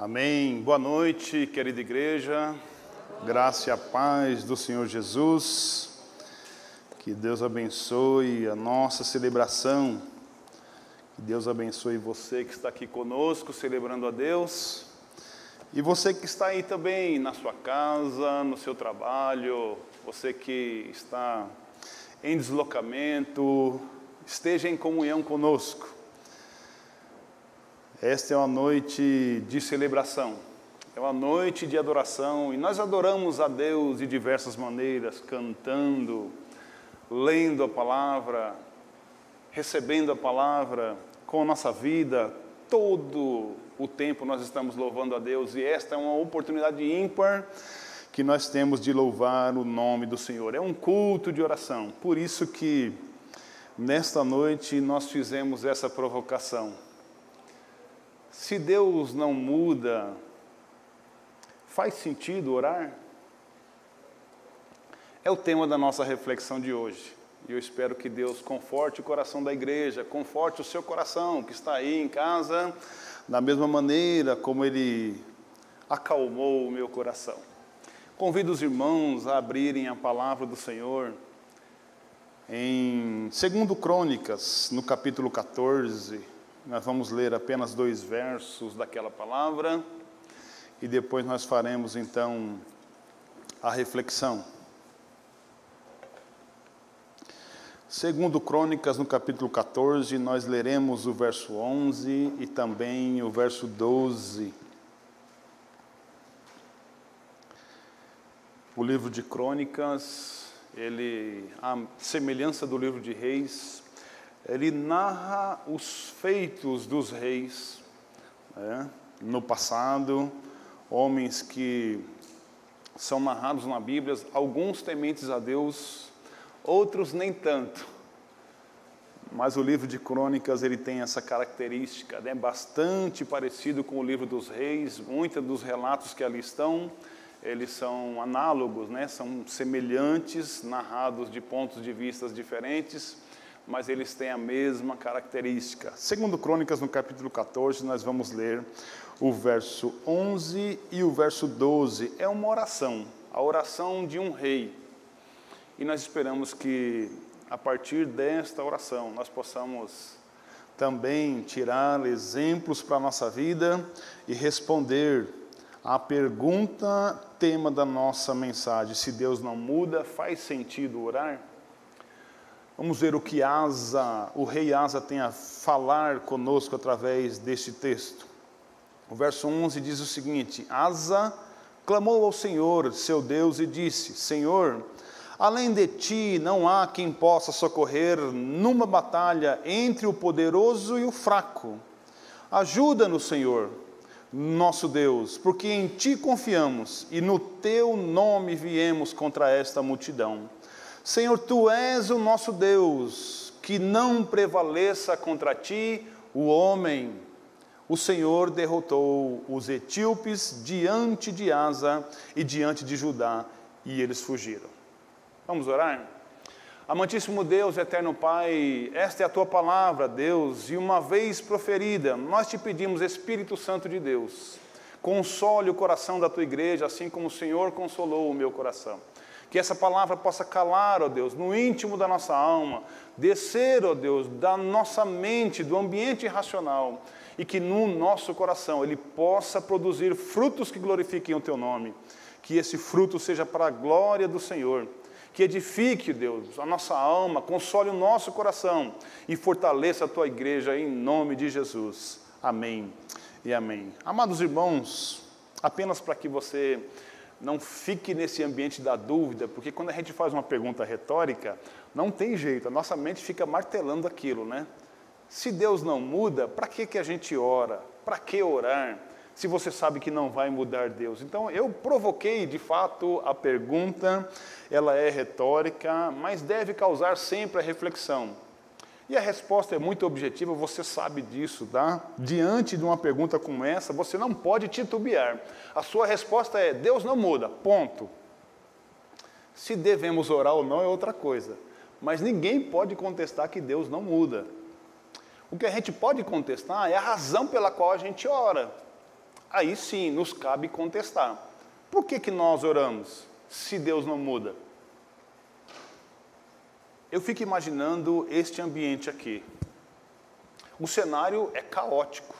Amém. Boa noite, querida igreja. Graça e a paz do Senhor Jesus. Que Deus abençoe a nossa celebração. Que Deus abençoe você que está aqui conosco, celebrando a Deus. E você que está aí também na sua casa, no seu trabalho, você que está em deslocamento, esteja em comunhão conosco. Esta é uma noite de celebração, é uma noite de adoração e nós adoramos a Deus de diversas maneiras, cantando, lendo a palavra, recebendo a palavra com a nossa vida, todo o tempo nós estamos louvando a Deus e esta é uma oportunidade ímpar que nós temos de louvar o nome do Senhor. É um culto de oração. Por isso que nesta noite nós fizemos essa provocação se Deus não muda, faz sentido orar? É o tema da nossa reflexão de hoje. E eu espero que Deus conforte o coração da igreja, conforte o seu coração que está aí em casa, da mesma maneira como Ele acalmou o meu coração. Convido os irmãos a abrirem a palavra do Senhor em 2 Crônicas, no capítulo 14 nós vamos ler apenas dois versos daquela palavra e depois nós faremos então a reflexão. Segundo Crônicas, no capítulo 14, nós leremos o verso 11 e também o verso 12. O livro de Crônicas, ele, a semelhança do livro de Reis, ele narra os feitos dos reis né, no passado, homens que são narrados na Bíblia, alguns tementes a Deus, outros nem tanto. Mas o livro de Crônicas ele tem essa característica, né, bastante parecido com o livro dos reis, muitos dos relatos que ali estão, eles são análogos, né, são semelhantes, narrados de pontos de vistas diferentes mas eles têm a mesma característica. Segundo Crônicas, no capítulo 14, nós vamos ler o verso 11 e o verso 12. É uma oração, a oração de um rei. E nós esperamos que, a partir desta oração, nós possamos também tirar exemplos para a nossa vida e responder à pergunta tema da nossa mensagem: se Deus não muda, faz sentido orar? Vamos ver o que Asa, o rei Asa tem a falar conosco através deste texto. O verso 11 diz o seguinte: Asa clamou ao Senhor, seu Deus, e disse: Senhor, além de ti não há quem possa socorrer numa batalha entre o poderoso e o fraco. Ajuda-nos, Senhor, nosso Deus, porque em ti confiamos e no teu nome viemos contra esta multidão. Senhor, tu és o nosso Deus, que não prevaleça contra ti o homem. O Senhor derrotou os etíopes diante de Asa e diante de Judá, e eles fugiram. Vamos orar? Amantíssimo Deus, eterno Pai, esta é a tua palavra, Deus, e uma vez proferida, nós te pedimos, Espírito Santo de Deus, console o coração da tua igreja, assim como o Senhor consolou o meu coração. Que essa palavra possa calar, ó Deus, no íntimo da nossa alma, descer, ó Deus, da nossa mente, do ambiente racional, e que no nosso coração ele possa produzir frutos que glorifiquem o teu nome. Que esse fruto seja para a glória do Senhor. Que edifique, Deus, a nossa alma, console o nosso coração e fortaleça a tua igreja em nome de Jesus. Amém e amém. Amados irmãos, apenas para que você não fique nesse ambiente da dúvida, porque quando a gente faz uma pergunta retórica, não tem jeito, a nossa mente fica martelando aquilo, né? Se Deus não muda, para que, que a gente ora? Para que orar? Se você sabe que não vai mudar Deus. Então, eu provoquei de fato a pergunta, ela é retórica, mas deve causar sempre a reflexão. E a resposta é muito objetiva, você sabe disso, tá? Diante de uma pergunta como essa, você não pode titubear. A sua resposta é: Deus não muda, ponto. Se devemos orar ou não é outra coisa. Mas ninguém pode contestar que Deus não muda. O que a gente pode contestar é a razão pela qual a gente ora. aí sim nos cabe contestar. Por que, que nós oramos se Deus não muda? Eu fico imaginando este ambiente aqui. O cenário é caótico.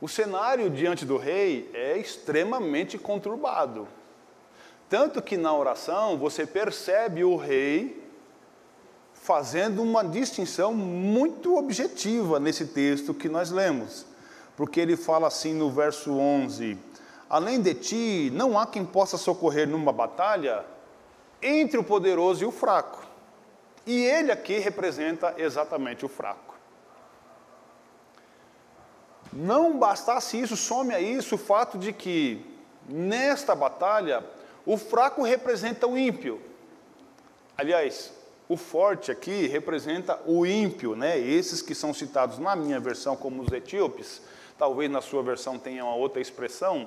O cenário diante do rei é extremamente conturbado. Tanto que na oração você percebe o rei fazendo uma distinção muito objetiva nesse texto que nós lemos. Porque ele fala assim no verso 11: Além de ti, não há quem possa socorrer numa batalha entre o poderoso e o fraco. E ele aqui representa exatamente o fraco. Não bastasse isso, some a isso o fato de que, nesta batalha, o fraco representa o ímpio. Aliás, o forte aqui representa o ímpio, né? Esses que são citados na minha versão como os etíopes, talvez na sua versão tenha uma outra expressão,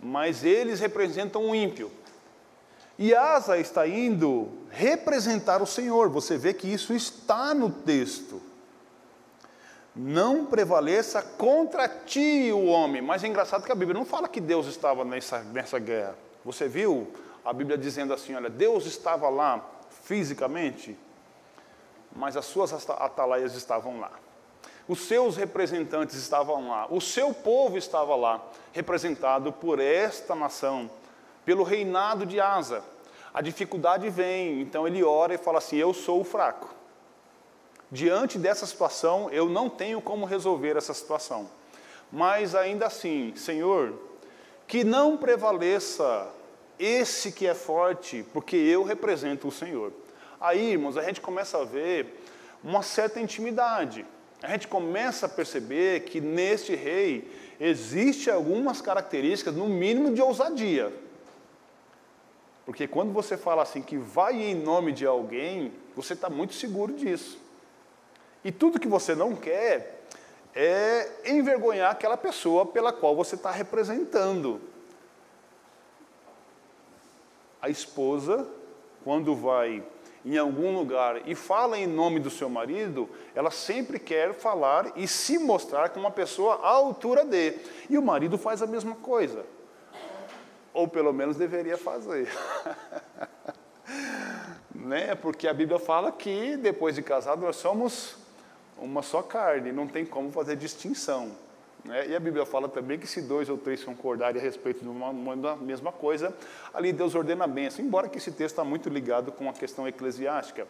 mas eles representam o ímpio. E Asa está indo representar o Senhor. Você vê que isso está no texto não prevaleça contra ti o homem. Mas é engraçado que a Bíblia não fala que Deus estava nessa, nessa guerra. Você viu a Bíblia dizendo assim: olha, Deus estava lá fisicamente, mas as suas atalaias estavam lá. Os seus representantes estavam lá, o seu povo estava lá, representado por esta nação, pelo reinado de Asa. A dificuldade vem, então ele ora e fala assim: Eu sou o fraco diante dessa situação, eu não tenho como resolver essa situação. Mas ainda assim, Senhor, que não prevaleça esse que é forte, porque eu represento o Senhor. Aí, irmãos, a gente começa a ver uma certa intimidade. A gente começa a perceber que neste rei existe algumas características, no mínimo de ousadia. Porque quando você fala assim que vai em nome de alguém, você está muito seguro disso. E tudo que você não quer é envergonhar aquela pessoa pela qual você está representando. A esposa, quando vai em algum lugar e fala em nome do seu marido, ela sempre quer falar e se mostrar como uma pessoa à altura de. E o marido faz a mesma coisa. Ou pelo menos deveria fazer. né? Porque a Bíblia fala que depois de casado nós somos uma só carne, não tem como fazer distinção. Né? E a Bíblia fala também que se dois ou três concordarem a respeito de uma, uma mesma coisa, ali Deus ordena a bênção, embora que esse texto está muito ligado com a questão eclesiástica.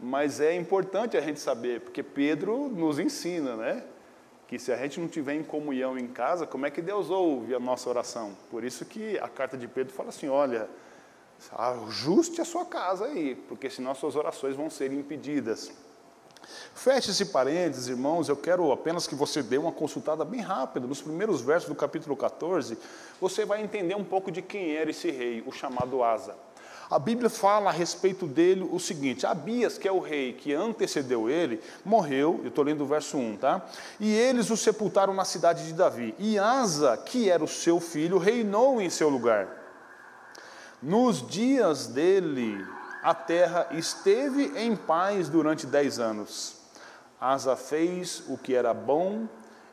Mas é importante a gente saber, porque Pedro nos ensina, né? Que se a gente não tiver em comunhão em casa, como é que Deus ouve a nossa oração? Por isso que a carta de Pedro fala assim: olha, ajuste a sua casa aí, porque senão suas orações vão ser impedidas. Feche esse parênteses, irmãos, eu quero apenas que você dê uma consultada bem rápida. Nos primeiros versos do capítulo 14, você vai entender um pouco de quem era esse rei, o chamado Asa. A Bíblia fala a respeito dele o seguinte: Abias, que é o rei que antecedeu ele, morreu, eu estou lendo o verso 1, tá? E eles o sepultaram na cidade de Davi. E Asa, que era o seu filho, reinou em seu lugar. Nos dias dele, a terra esteve em paz durante dez anos. Asa fez o que era bom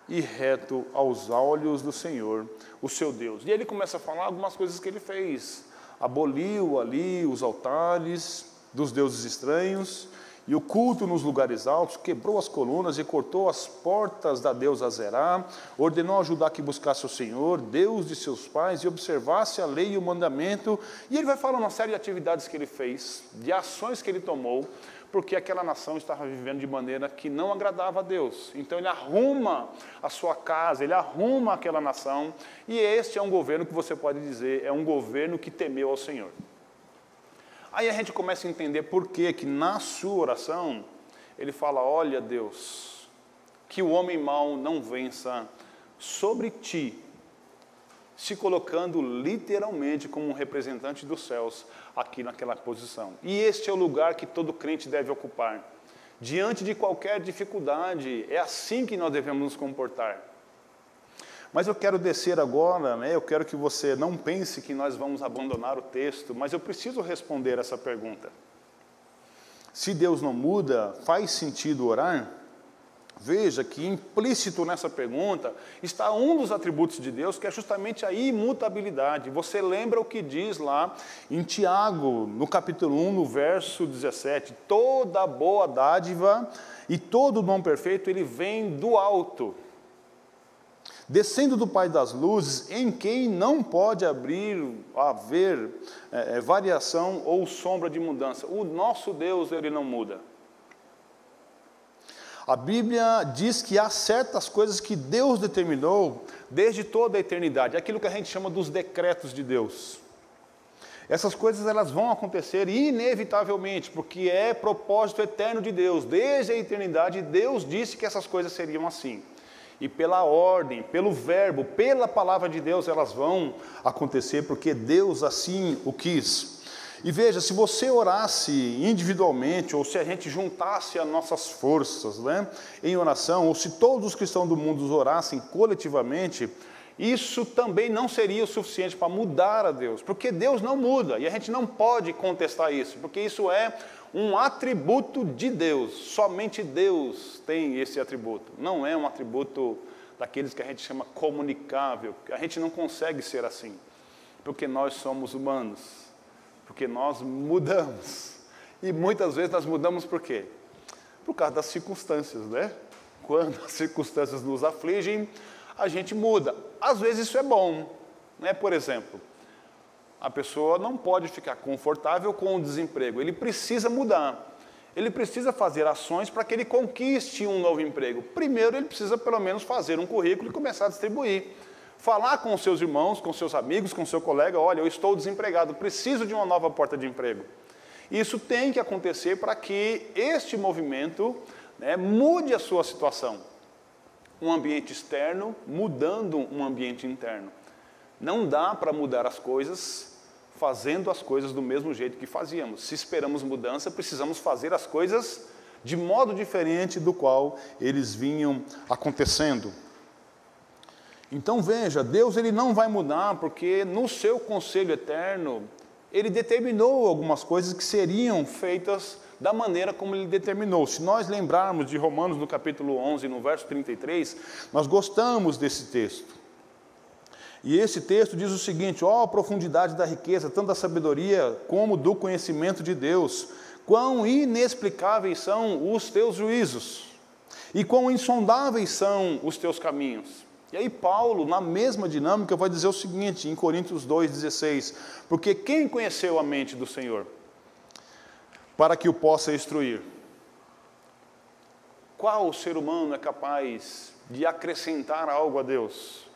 e reto aos olhos do Senhor, o seu Deus. E ele começa a falar algumas coisas que ele fez. Aboliu ali os altares dos deuses estranhos, e o culto nos lugares altos, quebrou as colunas e cortou as portas da deusa Zerá, ordenou a Judá que buscasse o Senhor, Deus de seus pais, e observasse a lei e o mandamento. E ele vai falar uma série de atividades que ele fez, de ações que ele tomou, porque aquela nação estava vivendo de maneira que não agradava a Deus. Então ele arruma a sua casa, ele arruma aquela nação, e este é um governo que você pode dizer, é um governo que temeu ao Senhor. Aí a gente começa a entender por que que na sua oração ele fala: "Olha, Deus, que o homem mau não vença sobre ti", se colocando literalmente como um representante dos céus aqui naquela posição. E este é o lugar que todo crente deve ocupar. Diante de qualquer dificuldade, é assim que nós devemos nos comportar. Mas eu quero descer agora, né? eu quero que você não pense que nós vamos abandonar o texto, mas eu preciso responder essa pergunta. Se Deus não muda, faz sentido orar? Veja que implícito nessa pergunta está um dos atributos de Deus, que é justamente a imutabilidade. Você lembra o que diz lá em Tiago, no capítulo 1, no verso 17: toda boa dádiva e todo dom perfeito ele vem do alto, descendo do Pai das luzes, em quem não pode abrir, haver é, variação ou sombra de mudança. O nosso Deus ele não muda. A Bíblia diz que há certas coisas que Deus determinou desde toda a eternidade, aquilo que a gente chama dos decretos de Deus. Essas coisas elas vão acontecer inevitavelmente, porque é propósito eterno de Deus. Desde a eternidade, Deus disse que essas coisas seriam assim. E pela ordem, pelo verbo, pela palavra de Deus, elas vão acontecer, porque Deus assim o quis. E veja, se você orasse individualmente, ou se a gente juntasse as nossas forças né, em oração, ou se todos os cristãos do mundo orassem coletivamente, isso também não seria o suficiente para mudar a Deus, porque Deus não muda, e a gente não pode contestar isso, porque isso é um atributo de Deus, somente Deus tem esse atributo, não é um atributo daqueles que a gente chama comunicável, a gente não consegue ser assim, porque nós somos humanos porque nós mudamos. E muitas vezes nós mudamos por quê? Por causa das circunstâncias, né? Quando as circunstâncias nos afligem, a gente muda. Às vezes isso é bom, né? Por exemplo, a pessoa não pode ficar confortável com o desemprego, ele precisa mudar. Ele precisa fazer ações para que ele conquiste um novo emprego. Primeiro, ele precisa pelo menos fazer um currículo e começar a distribuir falar com seus irmãos, com seus amigos, com seu colega, olha, eu estou desempregado, preciso de uma nova porta de emprego. Isso tem que acontecer para que este movimento né, mude a sua situação. Um ambiente externo mudando um ambiente interno. Não dá para mudar as coisas fazendo as coisas do mesmo jeito que fazíamos. Se esperamos mudança, precisamos fazer as coisas de modo diferente do qual eles vinham acontecendo. Então veja, Deus ele não vai mudar porque no seu conselho eterno ele determinou algumas coisas que seriam feitas da maneira como ele determinou. Se nós lembrarmos de Romanos no capítulo 11, no verso 33, nós gostamos desse texto. E esse texto diz o seguinte: ó, oh, a profundidade da riqueza, tanto da sabedoria como do conhecimento de Deus, quão inexplicáveis são os teus juízos, e quão insondáveis são os teus caminhos. E aí Paulo, na mesma dinâmica, vai dizer o seguinte, em Coríntios 2,16, porque quem conheceu a mente do Senhor? Para que o possa instruir. Qual ser humano é capaz de acrescentar algo a Deus?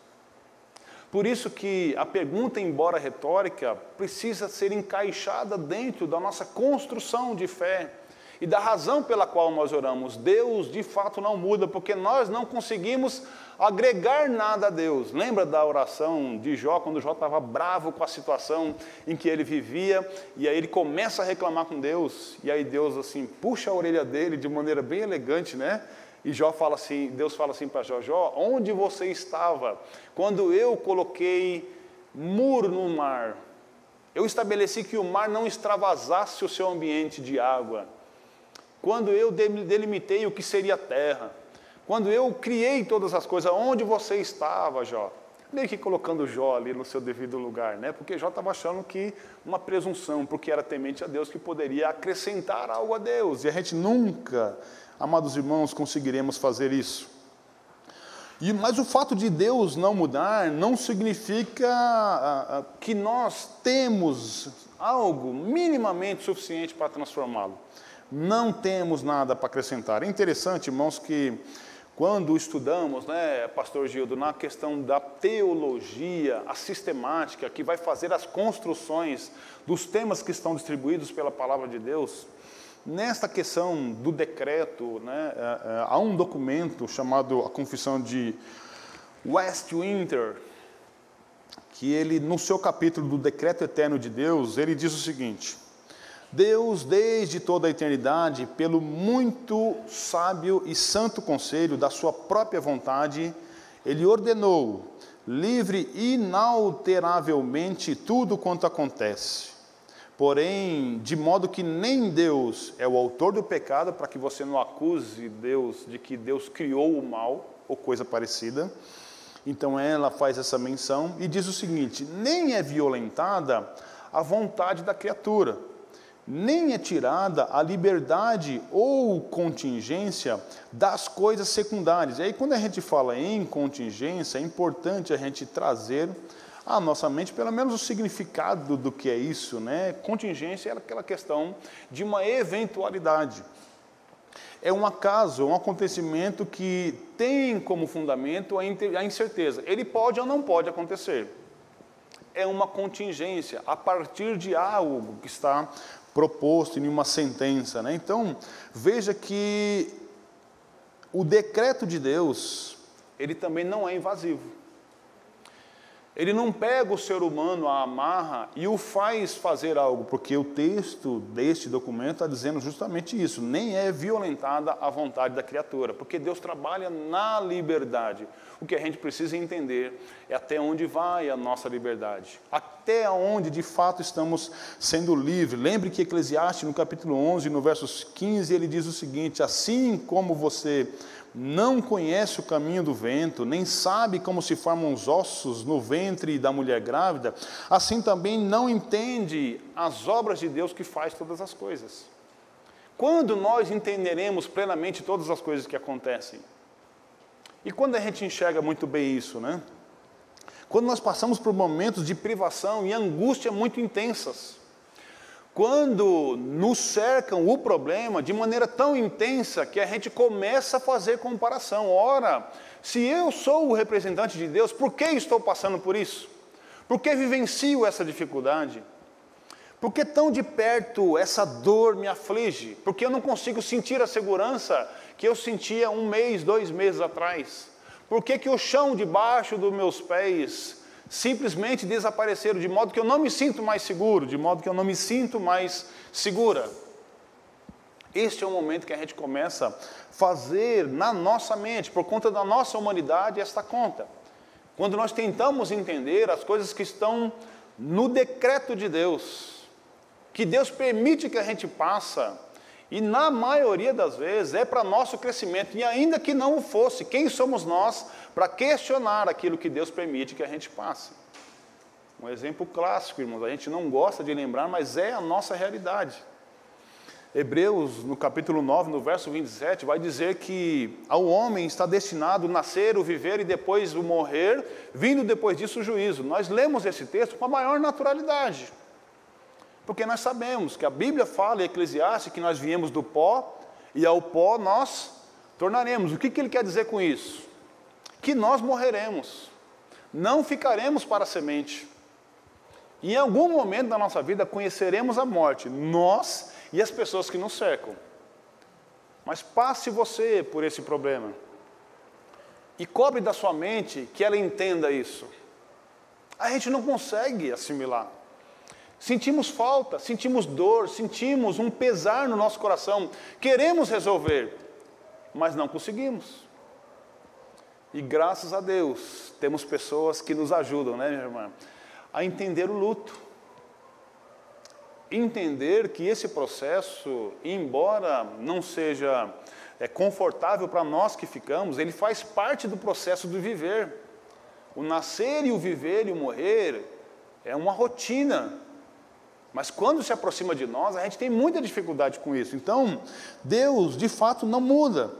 Por isso que a pergunta, embora retórica, precisa ser encaixada dentro da nossa construção de fé e da razão pela qual nós oramos. Deus de fato não muda, porque nós não conseguimos agregar nada a Deus. Lembra da oração de Jó, quando Jó estava bravo com a situação em que ele vivia, e aí ele começa a reclamar com Deus, e aí Deus assim puxa a orelha dele de maneira bem elegante, né? E Jó fala assim, Deus fala assim para Jó, Jó, onde você estava quando eu coloquei muro no mar? Eu estabeleci que o mar não extravasasse o seu ambiente de água. Quando eu delimitei o que seria terra, quando eu criei todas as coisas, onde você estava, Jó? Meio que colocando Jó ali no seu devido lugar, né? Porque Jó estava achando que uma presunção, porque era temente a Deus, que poderia acrescentar algo a Deus. E a gente nunca, amados irmãos, conseguiremos fazer isso. E, mas o fato de Deus não mudar não significa ah, ah, que nós temos algo minimamente suficiente para transformá-lo. Não temos nada para acrescentar. É interessante, irmãos, que quando estudamos, né, Pastor Gildo, na questão da teologia, a sistemática, que vai fazer as construções dos temas que estão distribuídos pela palavra de Deus, nesta questão do decreto, né, é, é, há um documento chamado a Confissão de Westminster, que ele, no seu capítulo do Decreto Eterno de Deus, ele diz o seguinte: Deus, desde toda a eternidade, pelo muito sábio e santo conselho da sua própria vontade, ele ordenou, livre inalteravelmente, tudo quanto acontece. Porém, de modo que nem Deus é o autor do pecado, para que você não acuse Deus de que Deus criou o mal ou coisa parecida. Então ela faz essa menção e diz o seguinte: nem é violentada a vontade da criatura, nem é tirada a liberdade ou contingência das coisas secundárias. E aí, quando a gente fala em contingência, é importante a gente trazer à nossa mente pelo menos o significado do que é isso, né? Contingência é aquela questão de uma eventualidade. É um acaso, um acontecimento que tem como fundamento a incerteza. Ele pode ou não pode acontecer. É uma contingência a partir de algo que está proposto em uma sentença. Né? Então, veja que o decreto de Deus, ele também não é invasivo. Ele não pega o ser humano, a amarra e o faz fazer algo, porque o texto deste documento está dizendo justamente isso: nem é violentada a vontade da criatura, porque Deus trabalha na liberdade. O que a gente precisa entender é até onde vai a nossa liberdade, até onde de fato estamos sendo livres. Lembre que Eclesiastes, no capítulo 11, no versos 15, ele diz o seguinte: assim como você não conhece o caminho do vento, nem sabe como se formam os ossos no ventre da mulher grávida, assim também não entende as obras de Deus que faz todas as coisas. Quando nós entenderemos plenamente todas as coisas que acontecem? E quando a gente enxerga muito bem isso, né? Quando nós passamos por momentos de privação e angústia muito intensas, quando nos cercam o problema de maneira tão intensa que a gente começa a fazer comparação. Ora, se eu sou o representante de Deus, por que estou passando por isso? Por que vivencio essa dificuldade? Por que tão de perto essa dor me aflige? Porque eu não consigo sentir a segurança que eu sentia um mês, dois meses atrás? Por que, que o chão debaixo dos meus pés simplesmente desapareceram, de modo que eu não me sinto mais seguro, de modo que eu não me sinto mais segura. Este é o momento que a gente começa a fazer na nossa mente, por conta da nossa humanidade, esta conta. Quando nós tentamos entender as coisas que estão no decreto de Deus, que Deus permite que a gente passa, e na maioria das vezes é para nosso crescimento, e ainda que não o fosse, quem somos nós para questionar aquilo que Deus permite que a gente passe. Um exemplo clássico, irmãos, a gente não gosta de lembrar, mas é a nossa realidade. Hebreus, no capítulo 9, no verso 27, vai dizer que ao homem está destinado nascer, o viver e depois o morrer, vindo depois disso o juízo. Nós lemos esse texto com a maior naturalidade, porque nós sabemos que a Bíblia fala em Eclesiastes que nós viemos do pó e ao pó nós tornaremos. O que, que ele quer dizer com isso? que nós morreremos, não ficaremos para a semente. Em algum momento da nossa vida conheceremos a morte, nós e as pessoas que nos cercam. Mas passe você por esse problema e cobre da sua mente que ela entenda isso. A gente não consegue assimilar. Sentimos falta, sentimos dor, sentimos um pesar no nosso coração, queremos resolver, mas não conseguimos. E graças a Deus, temos pessoas que nos ajudam, né, minha irmã, a entender o luto. Entender que esse processo, embora não seja é, confortável para nós que ficamos, ele faz parte do processo do viver. O nascer e o viver e o morrer é uma rotina. Mas quando se aproxima de nós, a gente tem muita dificuldade com isso. Então, Deus de fato não muda.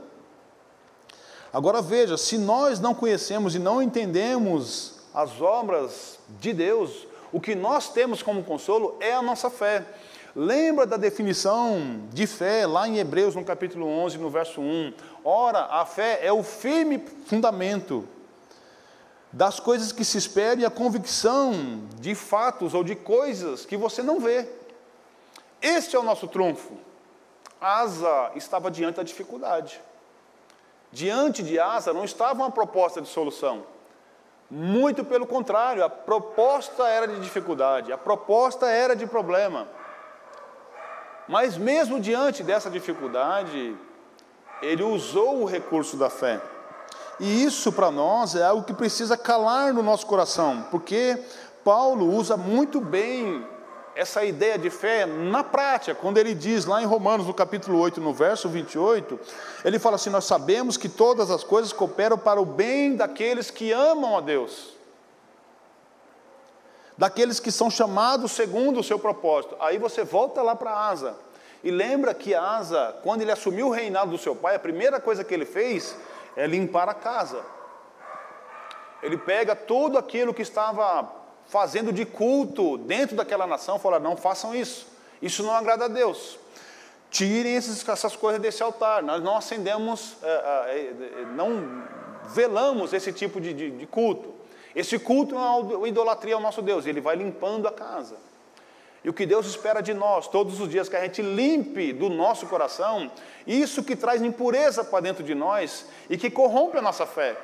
Agora veja, se nós não conhecemos e não entendemos as obras de Deus, o que nós temos como consolo é a nossa fé. Lembra da definição de fé lá em Hebreus, no capítulo 11, no verso 1. Ora, a fé é o firme fundamento das coisas que se esperam e a convicção de fatos ou de coisas que você não vê. Este é o nosso trunfo. Asa estava diante da dificuldade. Diante de Asa não estava uma proposta de solução. Muito pelo contrário, a proposta era de dificuldade, a proposta era de problema. Mas mesmo diante dessa dificuldade, ele usou o recurso da fé. E isso para nós é algo que precisa calar no nosso coração, porque Paulo usa muito bem essa ideia de fé na prática, quando ele diz lá em Romanos, no capítulo 8, no verso 28, ele fala assim: Nós sabemos que todas as coisas cooperam para o bem daqueles que amam a Deus, daqueles que são chamados segundo o seu propósito. Aí você volta lá para Asa, e lembra que Asa, quando ele assumiu o reinado do seu pai, a primeira coisa que ele fez é limpar a casa. Ele pega tudo aquilo que estava fazendo de culto dentro daquela nação, fala: não façam isso, isso não agrada a Deus. Tirem esses, essas coisas desse altar. Nós não acendemos, é, é, é, não velamos esse tipo de, de, de culto. Esse culto é uma idolatria ao nosso Deus, ele vai limpando a casa. E o que Deus espera de nós, todos os dias, que a gente limpe do nosso coração isso que traz impureza para dentro de nós e que corrompe a nossa fé.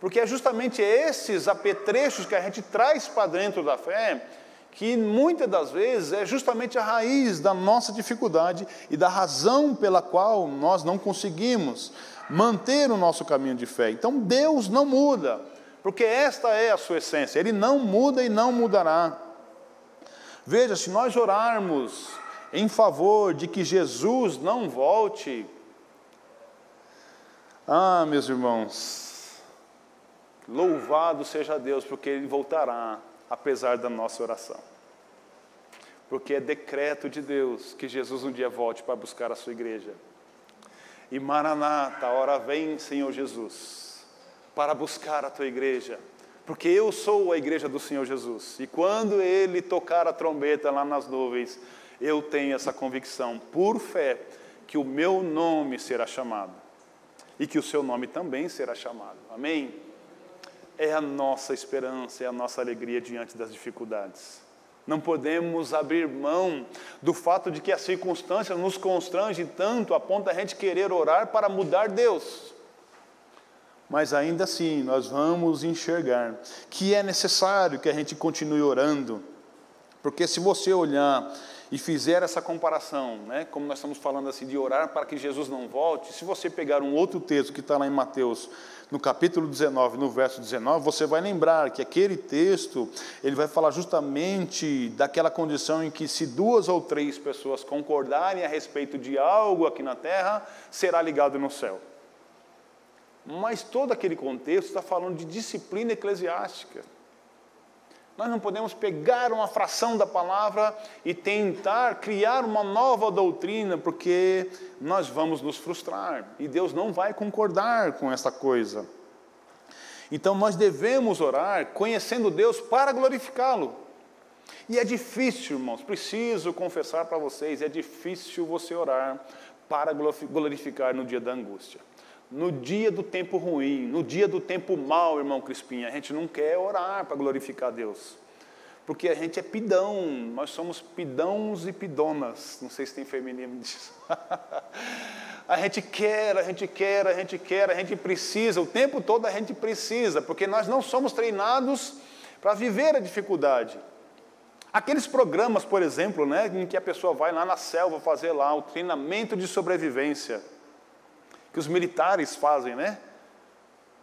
Porque é justamente esses apetrechos que a gente traz para dentro da fé que muitas das vezes é justamente a raiz da nossa dificuldade e da razão pela qual nós não conseguimos manter o nosso caminho de fé. Então Deus não muda, porque esta é a sua essência, Ele não muda e não mudará. Veja, se nós orarmos em favor de que Jesus não volte, ah, meus irmãos, Louvado seja Deus, porque Ele voltará, apesar da nossa oração. Porque é decreto de Deus que Jesus um dia volte para buscar a sua igreja. E Maranata, a hora vem, Senhor Jesus, para buscar a tua igreja. Porque eu sou a igreja do Senhor Jesus. E quando Ele tocar a trombeta lá nas nuvens, eu tenho essa convicção, por fé, que o meu nome será chamado. E que o seu nome também será chamado. Amém? é a nossa esperança, é a nossa alegria diante das dificuldades. Não podemos abrir mão do fato de que as circunstâncias nos constrangem tanto a ponto da gente querer orar para mudar Deus. Mas ainda assim, nós vamos enxergar que é necessário que a gente continue orando, porque se você olhar e fizer essa comparação, né, como nós estamos falando assim, de orar para que Jesus não volte, se você pegar um outro texto que está lá em Mateus no capítulo 19, no verso 19, você vai lembrar que aquele texto, ele vai falar justamente daquela condição em que se duas ou três pessoas concordarem a respeito de algo aqui na terra, será ligado no céu. Mas todo aquele contexto está falando de disciplina eclesiástica. Nós não podemos pegar uma fração da palavra e tentar criar uma nova doutrina, porque nós vamos nos frustrar e Deus não vai concordar com essa coisa. Então nós devemos orar conhecendo Deus para glorificá-lo. E é difícil, irmãos, preciso confessar para vocês, é difícil você orar para glorificar no dia da angústia no dia do tempo ruim, no dia do tempo mal, irmão Crispim, a gente não quer orar para glorificar Deus. Porque a gente é pidão, nós somos pidãos e pidonas. Não sei se tem feminino disso. a gente quer, a gente quer, a gente quer, a gente precisa, o tempo todo a gente precisa, porque nós não somos treinados para viver a dificuldade. Aqueles programas, por exemplo, né, em que a pessoa vai lá na selva fazer lá o treinamento de sobrevivência que os militares fazem, né?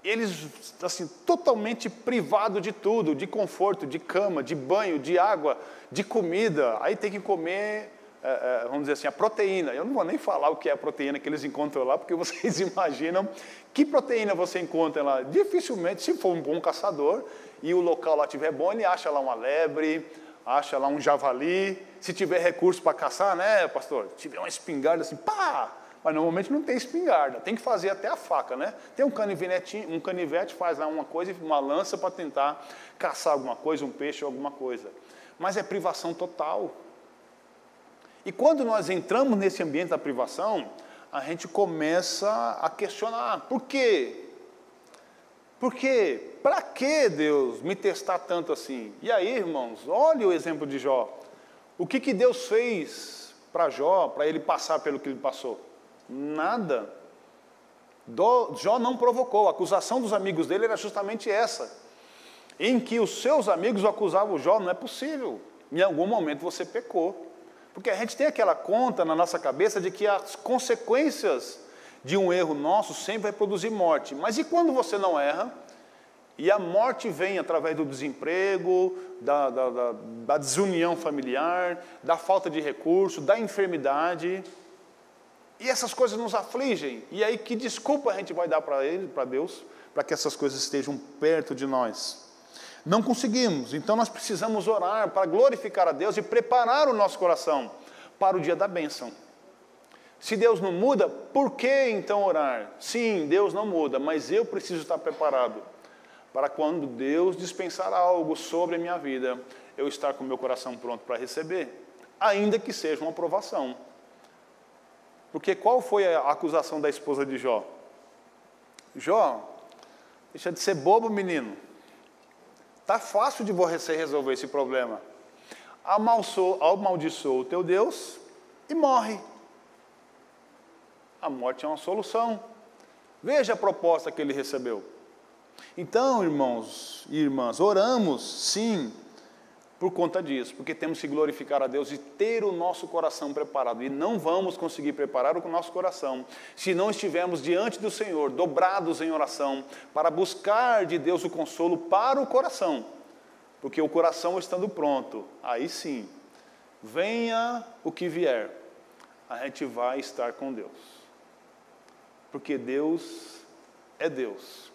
Eles, assim, totalmente privados de tudo, de conforto, de cama, de banho, de água, de comida. Aí tem que comer, é, é, vamos dizer assim, a proteína. Eu não vou nem falar o que é a proteína que eles encontram lá, porque vocês imaginam que proteína você encontra lá. Dificilmente, se for um bom caçador e o local lá estiver bom, ele acha lá uma lebre, acha lá um javali. Se tiver recurso para caçar, né, pastor? Se tiver uma espingarda assim, pá! Mas normalmente não tem espingarda, tem que fazer até a faca, né? Tem um canivete, um canivete faz lá uma coisa, uma lança para tentar caçar alguma coisa, um peixe ou alguma coisa. Mas é privação total. E quando nós entramos nesse ambiente da privação, a gente começa a questionar: por quê? Por quê? Para que Deus me testar tanto assim? E aí, irmãos, olha o exemplo de Jó. O que, que Deus fez para Jó, para ele passar pelo que ele passou? Nada. Do, Jó não provocou. A acusação dos amigos dele era justamente essa. Em que os seus amigos acusavam Jó, não é possível. Em algum momento você pecou. Porque a gente tem aquela conta na nossa cabeça de que as consequências de um erro nosso sempre vai produzir morte. Mas e quando você não erra? E a morte vem através do desemprego, da, da, da, da desunião familiar, da falta de recurso, da enfermidade. E essas coisas nos afligem. E aí, que desculpa a gente vai dar para ele, para Deus, para que essas coisas estejam perto de nós? Não conseguimos, então nós precisamos orar para glorificar a Deus e preparar o nosso coração para o dia da bênção. Se Deus não muda, por que então orar? Sim, Deus não muda, mas eu preciso estar preparado para quando Deus dispensar algo sobre a minha vida, eu estar com o meu coração pronto para receber, ainda que seja uma aprovação. Porque qual foi a acusação da esposa de Jó? Jó, deixa de ser bobo, menino. Tá fácil de você resolver esse problema. Amaldiçoa o teu Deus e morre. A morte é uma solução. Veja a proposta que ele recebeu. Então, irmãos e irmãs, oramos sim por conta disso, porque temos que glorificar a Deus e ter o nosso coração preparado. E não vamos conseguir preparar o nosso coração se não estivermos diante do Senhor, dobrados em oração, para buscar de Deus o consolo para o coração. Porque o coração estando pronto, aí sim, venha o que vier, a gente vai estar com Deus porque Deus é Deus,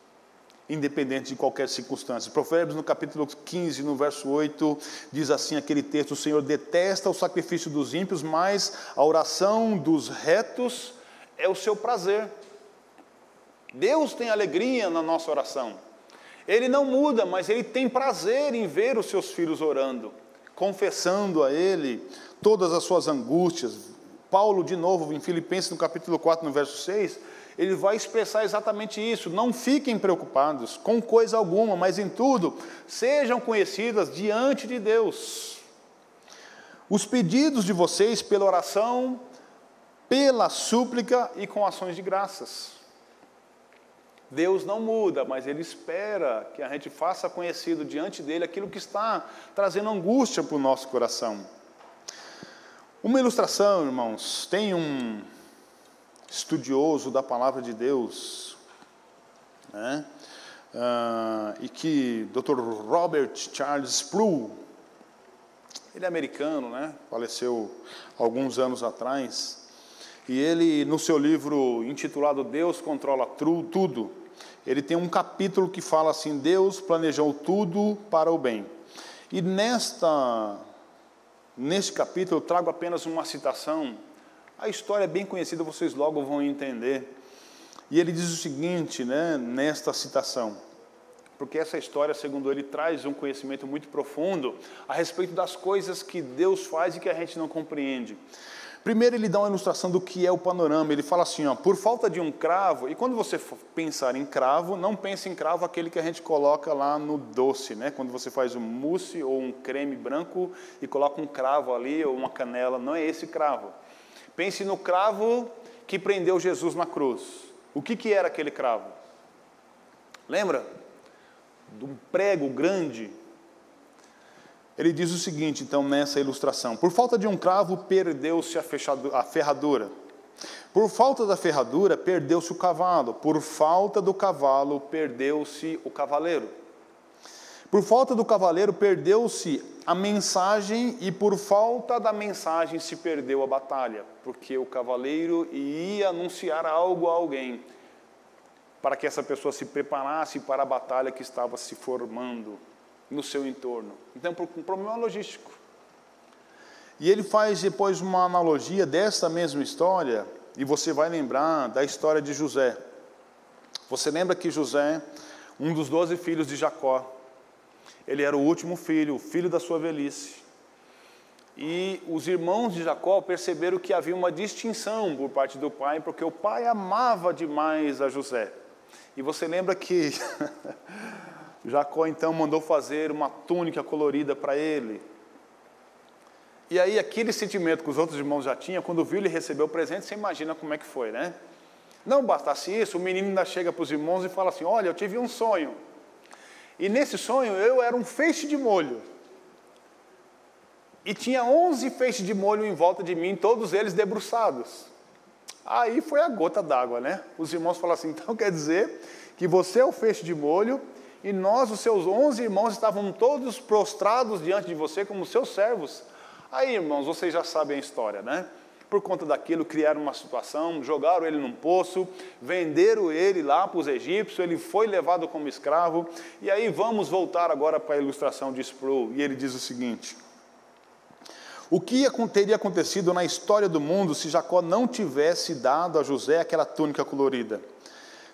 independente de qualquer circunstância. Provérbios, no capítulo 15, no verso 8, diz assim aquele texto: O Senhor detesta o sacrifício dos ímpios, mas a oração dos retos é o seu prazer. Deus tem alegria na nossa oração. Ele não muda, mas ele tem prazer em ver os seus filhos orando, confessando a Ele todas as suas angústias. Paulo, de novo, em Filipenses, no capítulo 4, no verso 6, ele vai expressar exatamente isso. Não fiquem preocupados com coisa alguma, mas em tudo sejam conhecidas diante de Deus. Os pedidos de vocês pela oração, pela súplica e com ações de graças. Deus não muda, mas Ele espera que a gente faça conhecido diante dele aquilo que está trazendo angústia para o nosso coração. Uma ilustração, irmãos, tem um, estudioso da palavra de Deus, né? Uh, e que Dr. Robert Charles Sproul, ele é americano, né? faleceu alguns anos atrás, e ele, no seu livro intitulado Deus Controla Tudo, ele tem um capítulo que fala assim: Deus planejou tudo para o bem. E nesta, neste capítulo eu trago apenas uma citação a história é bem conhecida, vocês logo vão entender. E ele diz o seguinte, né, nesta citação, porque essa história, segundo ele, traz um conhecimento muito profundo a respeito das coisas que Deus faz e que a gente não compreende. Primeiro, ele dá uma ilustração do que é o panorama. Ele fala assim: ó, por falta de um cravo, e quando você pensar em cravo, não pense em cravo aquele que a gente coloca lá no doce, né? Quando você faz um mousse ou um creme branco e coloca um cravo ali ou uma canela, não é esse cravo. Pense no cravo que prendeu Jesus na cruz. O que, que era aquele cravo? Lembra? De um prego grande. Ele diz o seguinte, então, nessa ilustração: Por falta de um cravo, perdeu-se a ferradura. Por falta da ferradura, perdeu-se o cavalo. Por falta do cavalo, perdeu-se o cavaleiro. Por falta do cavaleiro, perdeu-se a mensagem, e por falta da mensagem se perdeu a batalha, porque o cavaleiro ia anunciar algo a alguém, para que essa pessoa se preparasse para a batalha que estava se formando no seu entorno. Então, um problema logístico. E ele faz depois uma analogia dessa mesma história, e você vai lembrar da história de José. Você lembra que José, um dos doze filhos de Jacó, ele era o último filho, o filho da sua velhice. E os irmãos de Jacó perceberam que havia uma distinção por parte do pai, porque o pai amava demais a José. E você lembra que Jacó então mandou fazer uma túnica colorida para ele. E aí aquele sentimento que os outros irmãos já tinham, quando viu ele receber o presente, você imagina como é que foi, né? Não bastasse isso, o menino ainda chega para os irmãos e fala assim: Olha, eu tive um sonho. E nesse sonho eu era um feixe de molho. E tinha 11 feixes de molho em volta de mim, todos eles debruçados. Aí foi a gota d'água, né? Os irmãos falaram assim: então quer dizer que você é o feixe de molho e nós, os seus onze irmãos, estávamos todos prostrados diante de você como seus servos. Aí, irmãos, vocês já sabem a história, né? Por conta daquilo, criaram uma situação, jogaram ele num poço, venderam ele lá para os egípcios, ele foi levado como escravo. E aí vamos voltar agora para a ilustração de Sproul. E ele diz o seguinte: O que teria acontecido na história do mundo se Jacó não tivesse dado a José aquela túnica colorida?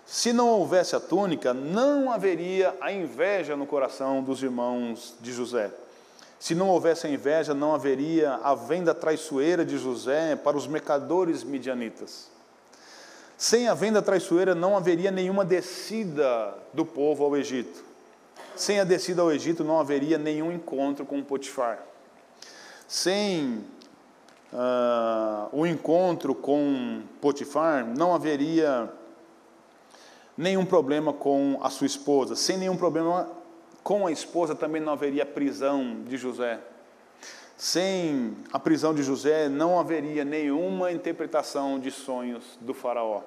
Se não houvesse a túnica, não haveria a inveja no coração dos irmãos de José. Se não houvesse a inveja, não haveria a venda traiçoeira de José para os mercadores midianitas. Sem a venda traiçoeira, não haveria nenhuma descida do povo ao Egito. Sem a descida ao Egito, não haveria nenhum encontro com Potifar. Sem uh, o encontro com Potifar, não haveria nenhum problema com a sua esposa. Sem nenhum problema com a esposa também não haveria prisão de José. Sem a prisão de José não haveria nenhuma interpretação de sonhos do Faraó.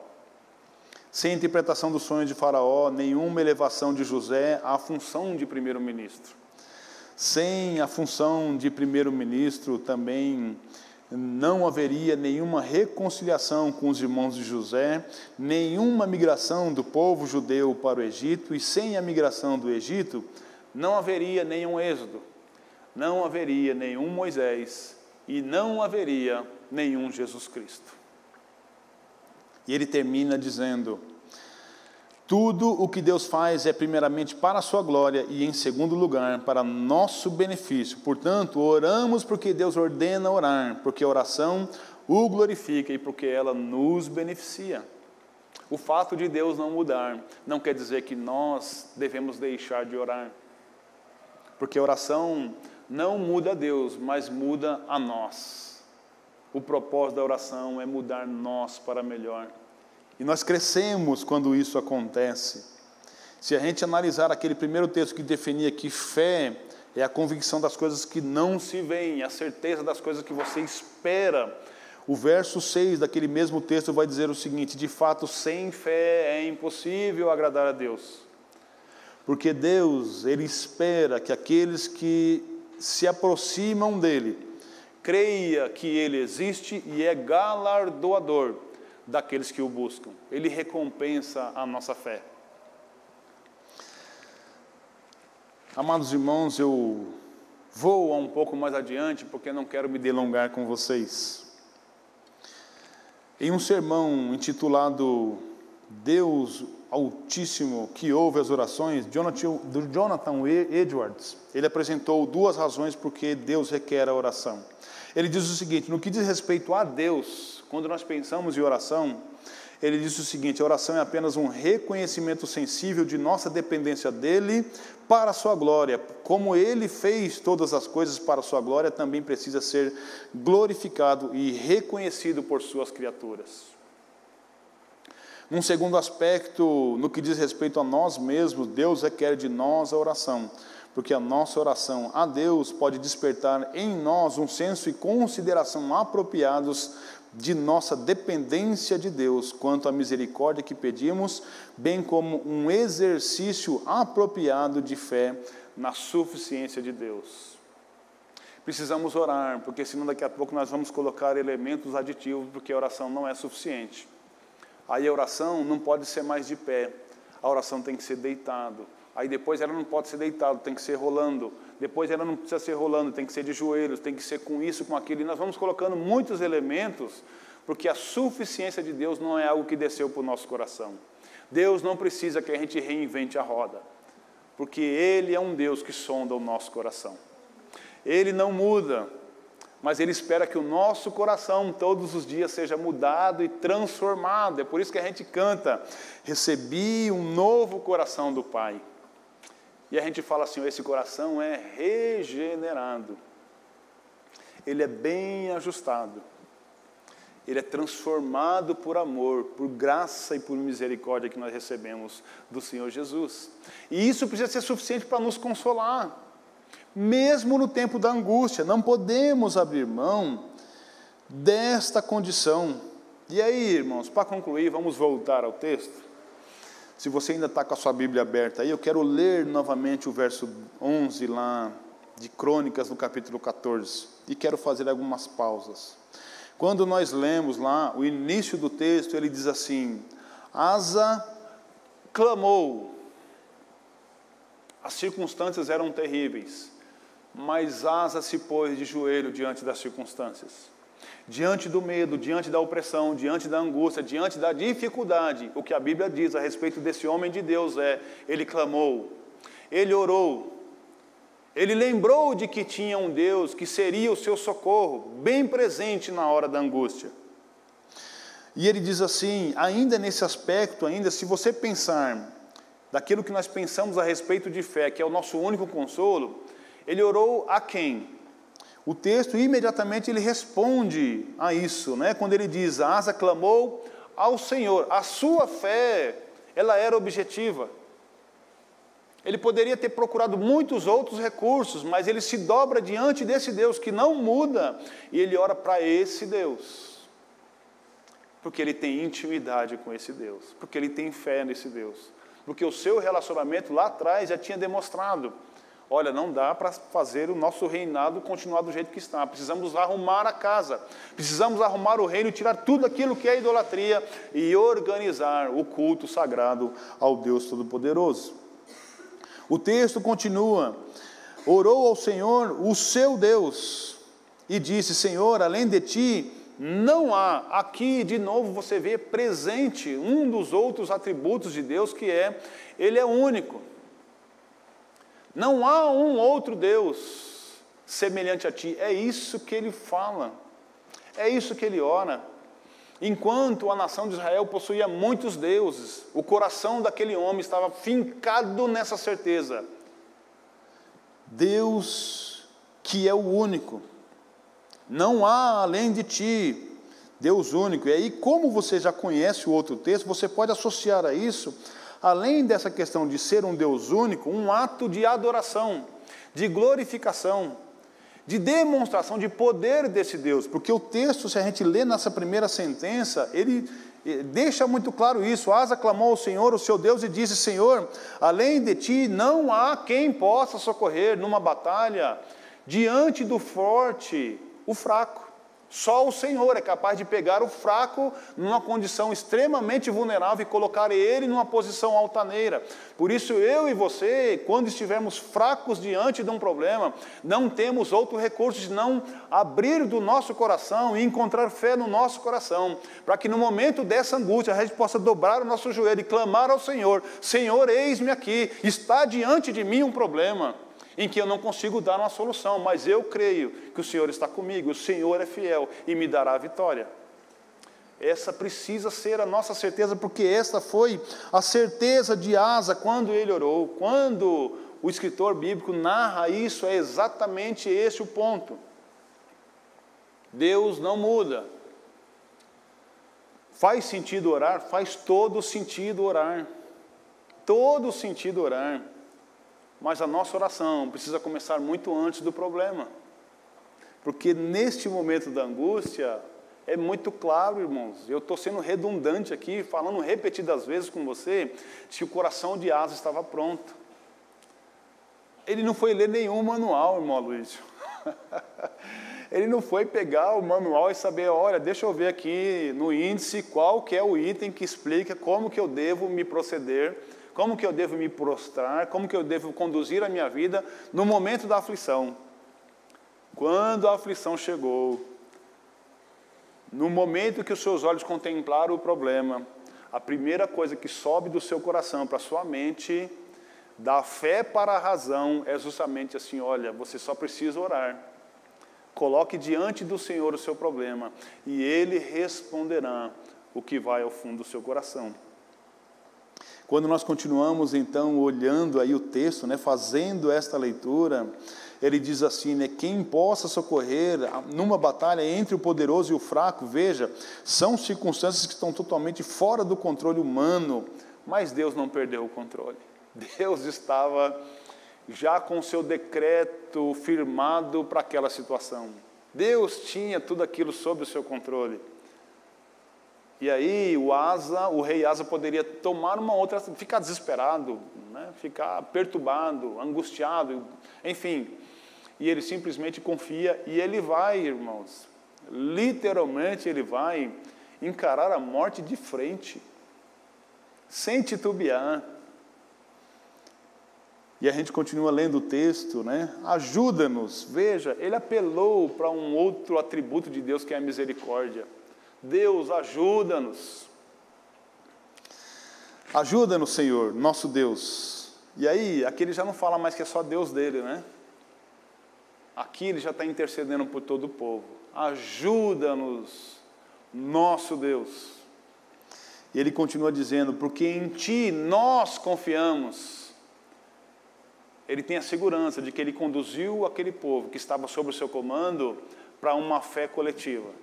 Sem interpretação dos sonhos de Faraó, nenhuma elevação de José à função de primeiro-ministro. Sem a função de primeiro-ministro também não haveria nenhuma reconciliação com os irmãos de José, nenhuma migração do povo judeu para o Egito, e sem a migração do Egito, não haveria nenhum Êxodo, não haveria nenhum Moisés e não haveria nenhum Jesus Cristo. E ele termina dizendo: tudo o que Deus faz é primeiramente para a sua glória e em segundo lugar para nosso benefício. Portanto, oramos porque Deus ordena orar, porque a oração o glorifica e porque ela nos beneficia. O fato de Deus não mudar não quer dizer que nós devemos deixar de orar. Porque oração não muda a Deus, mas muda a nós. O propósito da oração é mudar nós para melhor. E nós crescemos quando isso acontece. Se a gente analisar aquele primeiro texto que definia que fé é a convicção das coisas que não se veem, a certeza das coisas que você espera. O verso 6 daquele mesmo texto vai dizer o seguinte: de fato, sem fé é impossível agradar a Deus. Porque Deus, Ele espera que aqueles que se aproximam dEle, creia que Ele existe e é galardoador daqueles que o buscam. Ele recompensa a nossa fé. Amados irmãos, eu vou um pouco mais adiante porque não quero me delongar com vocês. Em um sermão intitulado Deus Altíssimo que ouve as orações, Jonathan, do Jonathan Edwards, ele apresentou duas razões por que Deus requer a oração. Ele diz o seguinte: no que diz respeito a Deus, quando nós pensamos em oração, ele diz o seguinte: a oração é apenas um reconhecimento sensível de nossa dependência dele para a sua glória. Como ele fez todas as coisas para a sua glória, também precisa ser glorificado e reconhecido por suas criaturas. Um segundo aspecto, no que diz respeito a nós mesmos, Deus requer de nós a oração porque a nossa oração a Deus pode despertar em nós um senso e consideração apropriados de nossa dependência de Deus quanto à misericórdia que pedimos, bem como um exercício apropriado de fé na suficiência de Deus. Precisamos orar, porque senão daqui a pouco nós vamos colocar elementos aditivos, porque a oração não é suficiente. Aí a oração não pode ser mais de pé, a oração tem que ser deitado. Aí depois ela não pode ser deitado, tem que ser rolando. Depois ela não precisa ser rolando, tem que ser de joelhos, tem que ser com isso, com aquilo. E nós vamos colocando muitos elementos, porque a suficiência de Deus não é algo que desceu para o nosso coração. Deus não precisa que a gente reinvente a roda, porque Ele é um Deus que sonda o nosso coração. Ele não muda, mas Ele espera que o nosso coração todos os dias seja mudado e transformado. É por isso que a gente canta: Recebi um novo coração do Pai. E a gente fala assim: esse coração é regenerado, ele é bem ajustado, ele é transformado por amor, por graça e por misericórdia que nós recebemos do Senhor Jesus. E isso precisa ser suficiente para nos consolar, mesmo no tempo da angústia, não podemos abrir mão desta condição. E aí, irmãos, para concluir, vamos voltar ao texto. Se você ainda está com a sua Bíblia aberta aí, eu quero ler novamente o verso 11 lá de Crônicas, no capítulo 14, e quero fazer algumas pausas. Quando nós lemos lá o início do texto, ele diz assim: Asa clamou, as circunstâncias eram terríveis, mas Asa se pôs de joelho diante das circunstâncias. Diante do medo, diante da opressão, diante da angústia, diante da dificuldade, o que a Bíblia diz a respeito desse homem de Deus é: ele clamou, ele orou, ele lembrou de que tinha um Deus que seria o seu socorro, bem presente na hora da angústia. E ele diz assim, ainda nesse aspecto, ainda se você pensar daquilo que nós pensamos a respeito de fé, que é o nosso único consolo, ele orou a quem? O texto imediatamente ele responde a isso, né? Quando ele diz: "A asa clamou ao Senhor". A sua fé, ela era objetiva. Ele poderia ter procurado muitos outros recursos, mas ele se dobra diante desse Deus que não muda e ele ora para esse Deus. Porque ele tem intimidade com esse Deus, porque ele tem fé nesse Deus, porque o seu relacionamento lá atrás já tinha demonstrado Olha, não dá para fazer o nosso reinado continuar do jeito que está. Precisamos arrumar a casa, precisamos arrumar o reino, tirar tudo aquilo que é idolatria e organizar o culto sagrado ao Deus Todo-Poderoso. O texto continua: orou ao Senhor, o seu Deus, e disse: Senhor, além de ti, não há. Aqui, de novo, você vê presente um dos outros atributos de Deus, que é, Ele é único. Não há um outro Deus semelhante a ti. É isso que ele fala. É isso que ele ora. Enquanto a nação de Israel possuía muitos deuses, o coração daquele homem estava fincado nessa certeza. Deus que é o único. Não há além de ti, Deus único. E aí, como você já conhece o outro texto, você pode associar a isso além dessa questão de ser um Deus único, um ato de adoração, de glorificação, de demonstração de poder desse Deus, porque o texto, se a gente lê nessa primeira sentença, ele eh, deixa muito claro isso. Asa clamou ao Senhor, o seu Deus, e disse: Senhor, além de ti não há quem possa socorrer numa batalha diante do forte, o fraco. Só o Senhor é capaz de pegar o fraco numa condição extremamente vulnerável e colocar ele numa posição altaneira. Por isso, eu e você, quando estivermos fracos diante de um problema, não temos outro recurso de não abrir do nosso coração e encontrar fé no nosso coração, para que no momento dessa angústia a gente possa dobrar o nosso joelho e clamar ao Senhor: Senhor, eis-me aqui, está diante de mim um problema em que eu não consigo dar uma solução, mas eu creio que o Senhor está comigo, o Senhor é fiel e me dará a vitória. Essa precisa ser a nossa certeza, porque essa foi a certeza de Asa quando ele orou. Quando o escritor bíblico narra isso, é exatamente esse o ponto. Deus não muda. Faz sentido orar? Faz todo sentido orar. Todo sentido orar. Mas a nossa oração precisa começar muito antes do problema. Porque neste momento da angústia, é muito claro, irmãos, eu estou sendo redundante aqui, falando repetidas vezes com você, que o coração de Asa estava pronto. Ele não foi ler nenhum manual, irmão Luiz. Ele não foi pegar o manual e saber, olha, deixa eu ver aqui no índice qual que é o item que explica como que eu devo me proceder como que eu devo me prostrar, como que eu devo conduzir a minha vida no momento da aflição. Quando a aflição chegou, no momento que os seus olhos contemplaram o problema, a primeira coisa que sobe do seu coração para a sua mente, da fé para a razão, é justamente assim: olha, você só precisa orar. Coloque diante do Senhor o seu problema e Ele responderá o que vai ao fundo do seu coração. Quando nós continuamos então olhando aí o texto, né, fazendo esta leitura, ele diz assim, né, quem possa socorrer numa batalha entre o poderoso e o fraco, veja, são circunstâncias que estão totalmente fora do controle humano, mas Deus não perdeu o controle. Deus estava já com o seu decreto firmado para aquela situação. Deus tinha tudo aquilo sob o seu controle. E aí o Asa, o rei Asa poderia tomar uma outra, ficar desesperado, né? ficar perturbado, angustiado, enfim. E ele simplesmente confia e ele vai, irmãos, literalmente ele vai encarar a morte de frente, sem titubear. E a gente continua lendo o texto, né? Ajuda-nos. Veja, ele apelou para um outro atributo de Deus que é a misericórdia. Deus, ajuda-nos. Ajuda-nos, Senhor, nosso Deus. E aí, aqui ele já não fala mais que é só Deus dele, né? Aqui ele já está intercedendo por todo o povo. Ajuda-nos, nosso Deus. E ele continua dizendo: porque em ti nós confiamos. Ele tem a segurança de que ele conduziu aquele povo que estava sob o seu comando para uma fé coletiva.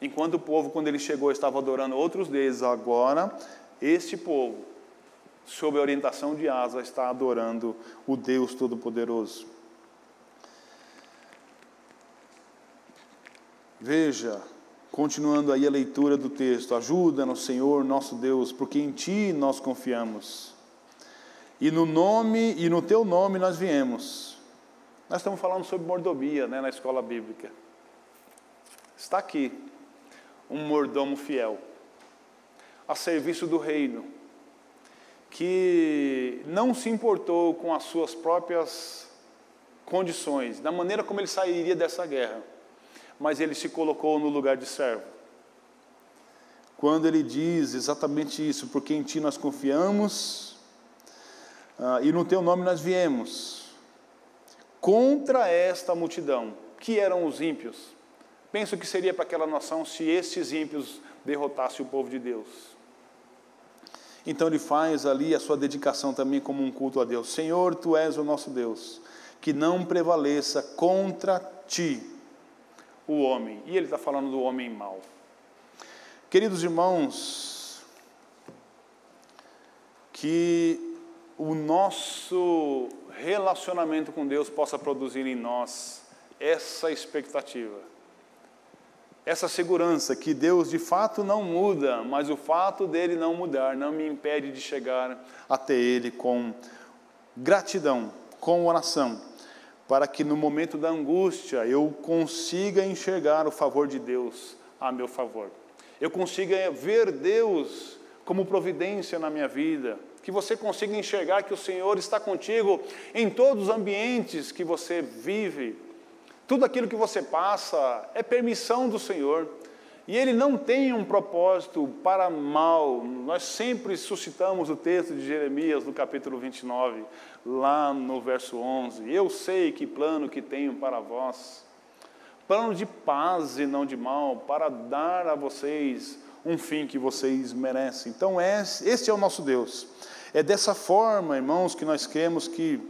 Enquanto o povo, quando ele chegou, estava adorando outros deuses, agora este povo, sob a orientação de Asa, está adorando o Deus Todo-Poderoso. Veja, continuando aí a leitura do texto: ajuda-nos, Senhor, nosso Deus, porque em Ti nós confiamos. E no nome e no Teu nome nós viemos. Nós estamos falando sobre mordomia né, na escola bíblica. Está aqui um mordomo fiel, a serviço do reino, que não se importou com as suas próprias condições, da maneira como ele sairia dessa guerra mas ele se colocou no lugar de servo. Quando ele diz exatamente isso, porque em ti nós confiamos uh, e no teu nome nós viemos, contra esta multidão, que eram os ímpios. Penso que seria para aquela nação se esses ímpios derrotassem o povo de Deus. Então ele faz ali a sua dedicação também como um culto a Deus. Senhor, tu és o nosso Deus, que não prevaleça contra ti o homem. E ele está falando do homem mau. Queridos irmãos, que o nosso relacionamento com Deus possa produzir em nós essa expectativa, essa segurança que Deus de fato não muda, mas o fato dele não mudar não me impede de chegar até Ele com gratidão, com oração para que no momento da angústia eu consiga enxergar o favor de Deus a meu favor. Eu consiga ver Deus como providência na minha vida, que você consiga enxergar que o Senhor está contigo em todos os ambientes que você vive. Tudo aquilo que você passa é permissão do Senhor. E ele não tem um propósito para mal. Nós sempre suscitamos o texto de Jeremias, no capítulo 29, lá no verso 11. Eu sei que plano que tenho para vós. Plano de paz e não de mal, para dar a vocês um fim que vocês merecem. Então, esse é o nosso Deus. É dessa forma, irmãos, que nós cremos que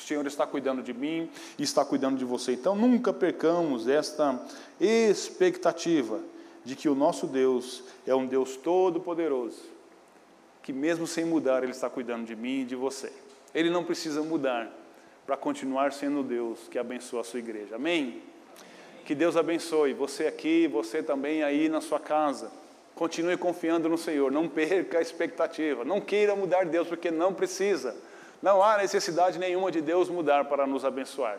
Senhor está cuidando de mim e está cuidando de você. Então, nunca percamos esta expectativa de que o nosso Deus é um Deus todo-poderoso, que mesmo sem mudar, Ele está cuidando de mim e de você. Ele não precisa mudar para continuar sendo Deus que abençoa a sua igreja. Amém? Que Deus abençoe você aqui, você também aí na sua casa. Continue confiando no Senhor, não perca a expectativa, não queira mudar Deus, porque não precisa. Não há necessidade nenhuma de Deus mudar para nos abençoar,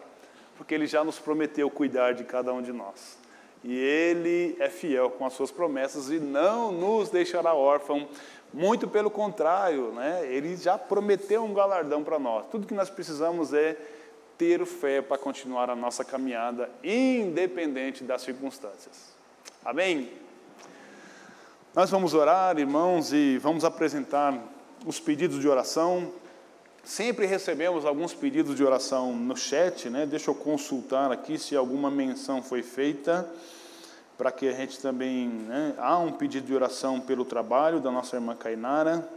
porque Ele já nos prometeu cuidar de cada um de nós e Ele é fiel com as suas promessas e não nos deixará órfão. Muito pelo contrário, né? Ele já prometeu um galardão para nós. Tudo que nós precisamos é ter fé para continuar a nossa caminhada, independente das circunstâncias. Amém? Nós vamos orar, irmãos, e vamos apresentar os pedidos de oração. Sempre recebemos alguns pedidos de oração no chat, né? Deixa eu consultar aqui se alguma menção foi feita, para que a gente também. Né? Há um pedido de oração pelo trabalho da nossa irmã Cainara.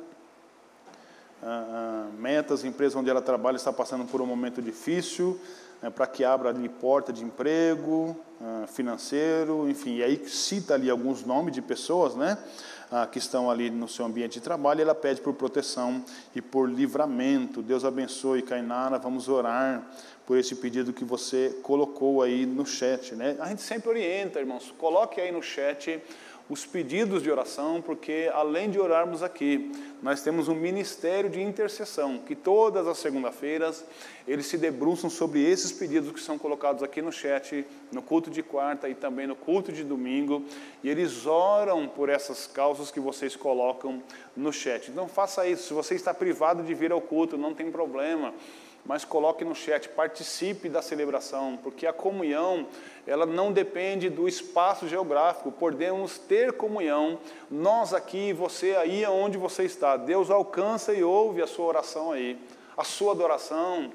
Ah, ah, metas, a empresa onde ela trabalha está passando por um momento difícil, né, para que abra ali porta de emprego, ah, financeiro, enfim, e aí cita ali alguns nomes de pessoas, né? Ah, que estão ali no seu ambiente de trabalho, ela pede por proteção e por livramento. Deus abençoe, Cainara, vamos orar por esse pedido que você colocou aí no chat. Né? A gente sempre orienta, irmãos, coloque aí no chat os pedidos de oração, porque além de orarmos aqui, nós temos um ministério de intercessão, que todas as segunda-feiras eles se debruçam sobre esses pedidos que são colocados aqui no chat, no culto de quarta e também no culto de domingo, e eles oram por essas causas que vocês colocam no chat. Então faça isso, se você está privado de vir ao culto, não tem problema mas coloque no chat, participe da celebração, porque a comunhão, ela não depende do espaço geográfico, podemos ter comunhão, nós aqui, você aí onde você está, Deus alcança e ouve a sua oração aí, a sua adoração,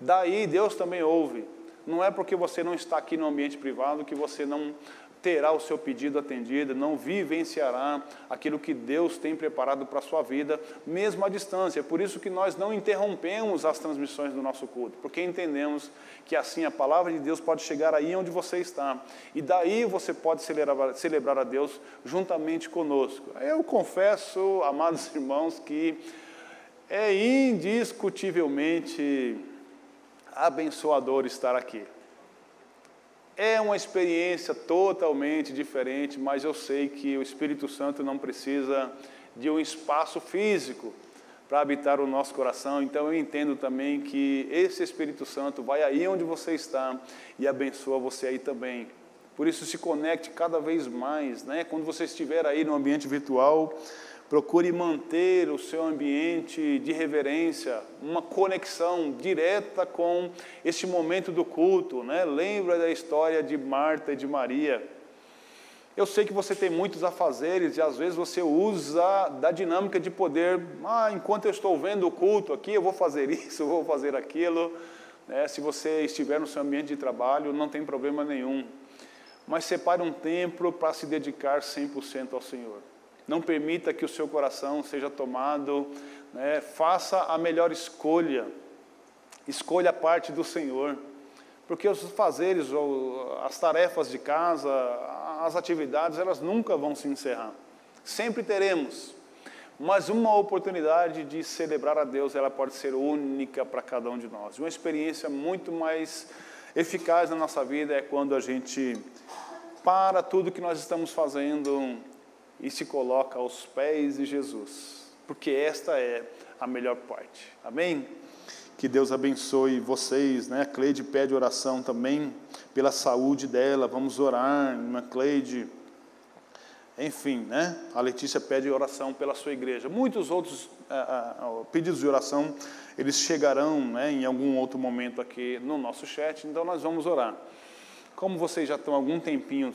daí Deus também ouve, não é porque você não está aqui no ambiente privado que você não terá o seu pedido atendido, não vivenciará aquilo que Deus tem preparado para a sua vida, mesmo à distância. Por isso que nós não interrompemos as transmissões do nosso culto, porque entendemos que assim a palavra de Deus pode chegar aí onde você está, e daí você pode celebrar, celebrar a Deus juntamente conosco. Eu confesso, amados irmãos, que é indiscutivelmente abençoador estar aqui. É uma experiência totalmente diferente, mas eu sei que o Espírito Santo não precisa de um espaço físico para habitar o nosso coração. Então eu entendo também que esse Espírito Santo vai aí onde você está e abençoa você aí também. Por isso se conecte cada vez mais, né? Quando você estiver aí no ambiente virtual, Procure manter o seu ambiente de reverência, uma conexão direta com este momento do culto. Né? Lembra da história de Marta e de Maria. Eu sei que você tem muitos afazeres e às vezes você usa da dinâmica de poder, ah, enquanto eu estou vendo o culto aqui, eu vou fazer isso, eu vou fazer aquilo. É, se você estiver no seu ambiente de trabalho, não tem problema nenhum. Mas separe um tempo para se dedicar 100% ao Senhor. Não permita que o seu coração seja tomado, né? faça a melhor escolha, escolha a parte do Senhor, porque os fazeres, ou as tarefas de casa, as atividades, elas nunca vão se encerrar. Sempre teremos, mas uma oportunidade de celebrar a Deus, ela pode ser única para cada um de nós. Uma experiência muito mais eficaz na nossa vida é quando a gente para tudo que nós estamos fazendo e se coloca aos pés de Jesus, porque esta é a melhor parte. Amém? Que Deus abençoe vocês, né? A Cleide pede oração também pela saúde dela. Vamos orar, irmã Cleide. Enfim, né? A Letícia pede oração pela sua igreja. Muitos outros uh, uh, pedidos de oração, eles chegarão né, em algum outro momento aqui no nosso chat, então nós vamos orar. Como vocês já estão algum tempinho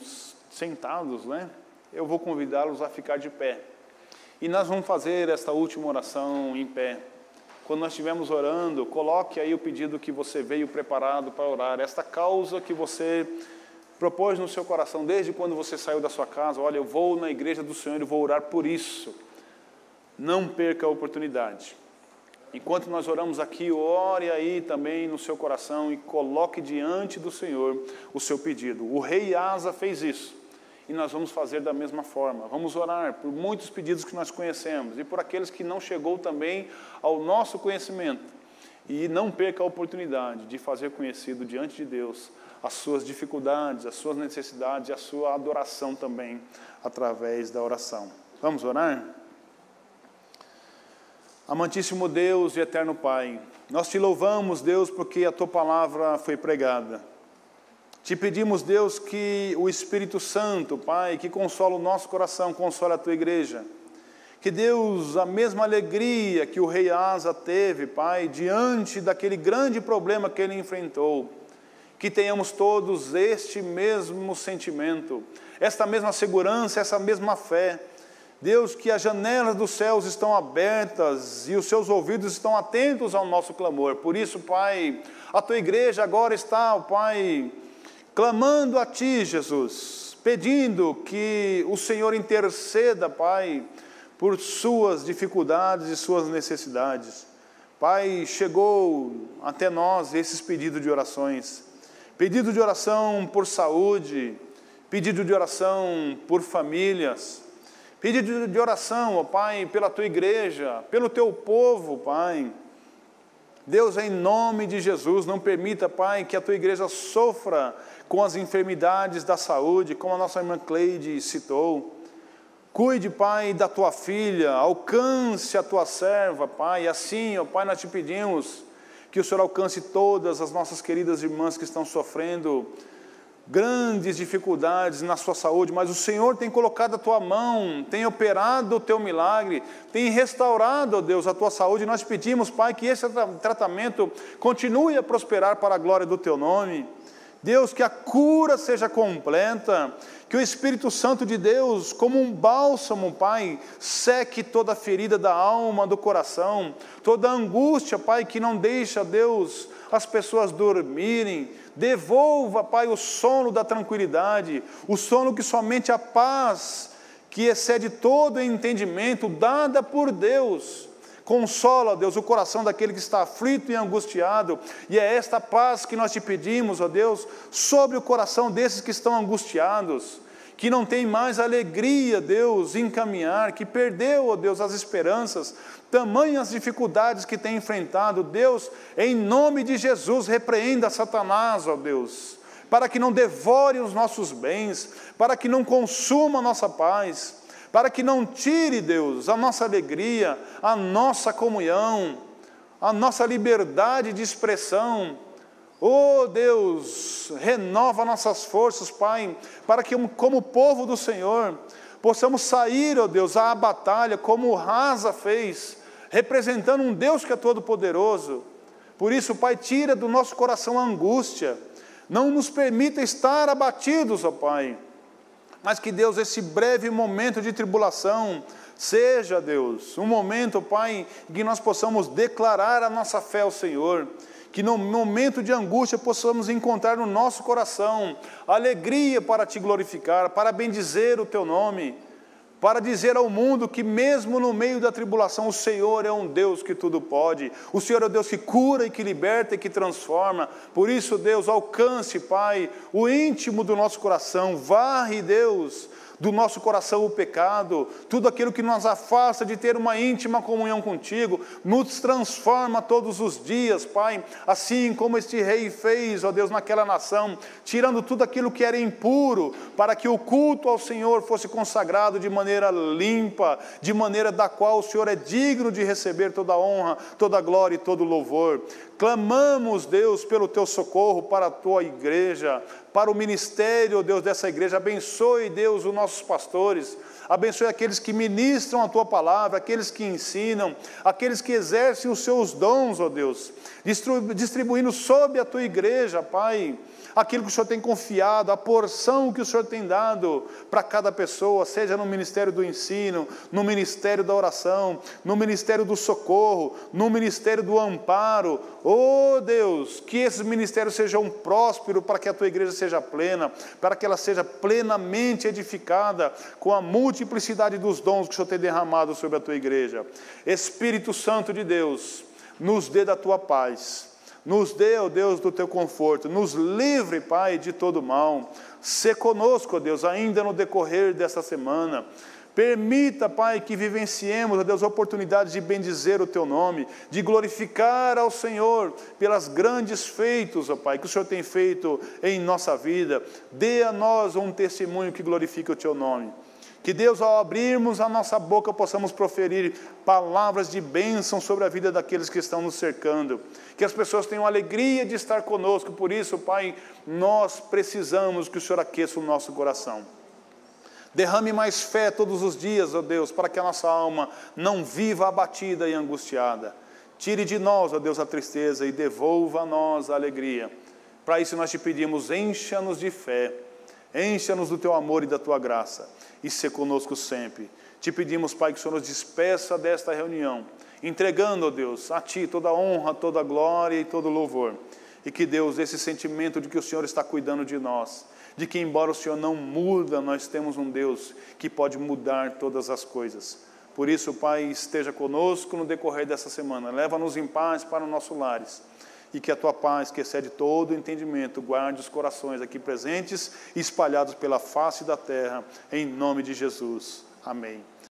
sentados, né? Eu vou convidá-los a ficar de pé. E nós vamos fazer esta última oração em pé. Quando nós estivermos orando, coloque aí o pedido que você veio preparado para orar, esta causa que você propôs no seu coração desde quando você saiu da sua casa. Olha, eu vou na igreja do Senhor e vou orar por isso. Não perca a oportunidade. Enquanto nós oramos aqui, ore aí também no seu coração e coloque diante do Senhor o seu pedido. O rei Asa fez isso e nós vamos fazer da mesma forma. Vamos orar por muitos pedidos que nós conhecemos e por aqueles que não chegou também ao nosso conhecimento. E não perca a oportunidade de fazer conhecido diante de Deus as suas dificuldades, as suas necessidades e a sua adoração também através da oração. Vamos orar? Amantíssimo Deus e eterno Pai, nós te louvamos, Deus, porque a tua palavra foi pregada. Te pedimos, Deus, que o Espírito Santo, Pai, que consola o nosso coração, consola a tua igreja. Que Deus, a mesma alegria que o rei Asa teve, Pai, diante daquele grande problema que ele enfrentou, que tenhamos todos este mesmo sentimento, esta mesma segurança, essa mesma fé. Deus, que as janelas dos céus estão abertas e os seus ouvidos estão atentos ao nosso clamor. Por isso, Pai, a tua igreja agora está, Pai, clamando a Ti, Jesus, pedindo que o Senhor interceda, Pai, por suas dificuldades e suas necessidades. Pai, chegou até nós esses pedidos de orações. Pedido de oração por saúde, pedido de oração por famílias, pedido de oração, ó Pai, pela tua igreja, pelo teu povo, Pai. Deus, em nome de Jesus, não permita, Pai, que a tua igreja sofra com as enfermidades da saúde, como a nossa irmã Cleide citou. Cuide, Pai, da tua filha, alcance a tua serva, Pai. Assim, ó Pai, nós te pedimos que o Senhor alcance todas as nossas queridas irmãs que estão sofrendo grandes dificuldades na sua saúde, mas o Senhor tem colocado a tua mão, tem operado o teu milagre, tem restaurado, ó Deus, a tua saúde. Nós pedimos, Pai, que esse tratamento continue a prosperar para a glória do teu nome. Deus, que a cura seja completa, que o Espírito Santo de Deus, como um bálsamo, Pai, seque toda ferida da alma, do coração, toda angústia, Pai, que não deixa, Deus, as pessoas dormirem. Devolva, Pai, o sono da tranquilidade, o sono que somente a paz, que excede todo entendimento, dada por Deus, Consola, Deus, o coração daquele que está aflito e angustiado, e é esta paz que nós te pedimos, ó Deus, sobre o coração desses que estão angustiados, que não tem mais alegria, Deus, em caminhar, que perdeu, ó Deus, as esperanças, tamanhas dificuldades que tem enfrentado, Deus, em nome de Jesus, repreenda Satanás, ó Deus, para que não devore os nossos bens, para que não consuma a nossa paz, para que não tire, Deus, a nossa alegria, a nossa comunhão, a nossa liberdade de expressão. Oh Deus, renova nossas forças, Pai, para que, como povo do Senhor, possamos sair, ó oh Deus, à batalha, como Rasa fez, representando um Deus que é todo-poderoso. Por isso, Pai, tira do nosso coração a angústia, não nos permita estar abatidos, ó Pai. Mas que Deus, esse breve momento de tribulação, seja, Deus, um momento, Pai, em que nós possamos declarar a nossa fé ao Senhor, que no momento de angústia possamos encontrar no nosso coração alegria para te glorificar, para bendizer o teu nome para dizer ao mundo que, mesmo no meio da tribulação, o Senhor é um Deus que tudo pode, o Senhor é o Deus que cura e que liberta e que transforma. Por isso, Deus, alcance, Pai, o íntimo do nosso coração, varre, Deus, do nosso coração o pecado, tudo aquilo que nos afasta de ter uma íntima comunhão contigo, nos transforma todos os dias, Pai, assim como este rei fez, ó Deus, naquela nação, tirando tudo aquilo que era impuro, para que o culto ao Senhor fosse consagrado de maneira limpa, de maneira da qual o Senhor é digno de receber toda a honra, toda a glória e todo o louvor. Clamamos, Deus, pelo teu socorro para a tua igreja, para o ministério, Deus, dessa igreja. Abençoe, Deus, os nossos pastores. Abençoe aqueles que ministram a tua palavra, aqueles que ensinam, aqueles que exercem os seus dons, ó Deus, distribuindo sobre a tua igreja, Pai aquilo que o Senhor tem confiado, a porção que o Senhor tem dado para cada pessoa, seja no ministério do ensino, no ministério da oração, no ministério do socorro, no ministério do amparo. Oh Deus, que esses ministérios sejam prósperos para que a tua igreja seja plena, para que ela seja plenamente edificada com a multiplicidade dos dons que o Senhor tem derramado sobre a tua igreja. Espírito Santo de Deus, nos dê da tua paz nos dê, ó Deus, do teu conforto. Nos livre, Pai, de todo mal. Se conosco, ó Deus, ainda no decorrer dessa semana. Permita, Pai, que vivenciemos, ó Deus, oportunidades de bendizer o Teu nome, de glorificar ao Senhor pelas grandes feitos, ó Pai, que o Senhor tem feito em nossa vida. Dê a nós um testemunho que glorifique o Teu nome. Que Deus, ao abrirmos a nossa boca, possamos proferir palavras de bênção sobre a vida daqueles que estão nos cercando. Que as pessoas tenham alegria de estar conosco. Por isso, Pai, nós precisamos que o Senhor aqueça o nosso coração. Derrame mais fé todos os dias, ó Deus, para que a nossa alma não viva abatida e angustiada. Tire de nós, ó Deus, a tristeza e devolva a nós a alegria. Para isso nós te pedimos, encha-nos de fé, encha-nos do teu amor e da tua graça e ser conosco sempre. Te pedimos, Pai, que o Senhor nos despeça desta reunião, entregando, ó Deus, a Ti toda a honra, toda a glória e todo o louvor. E que Deus, esse sentimento de que o Senhor está cuidando de nós, de que embora o Senhor não muda, nós temos um Deus que pode mudar todas as coisas. Por isso, Pai, esteja conosco no decorrer dessa semana. Leva-nos em paz para os nossos lares e que a tua paz, que excede todo o entendimento, guarde os corações aqui presentes e espalhados pela face da terra, em nome de Jesus. Amém.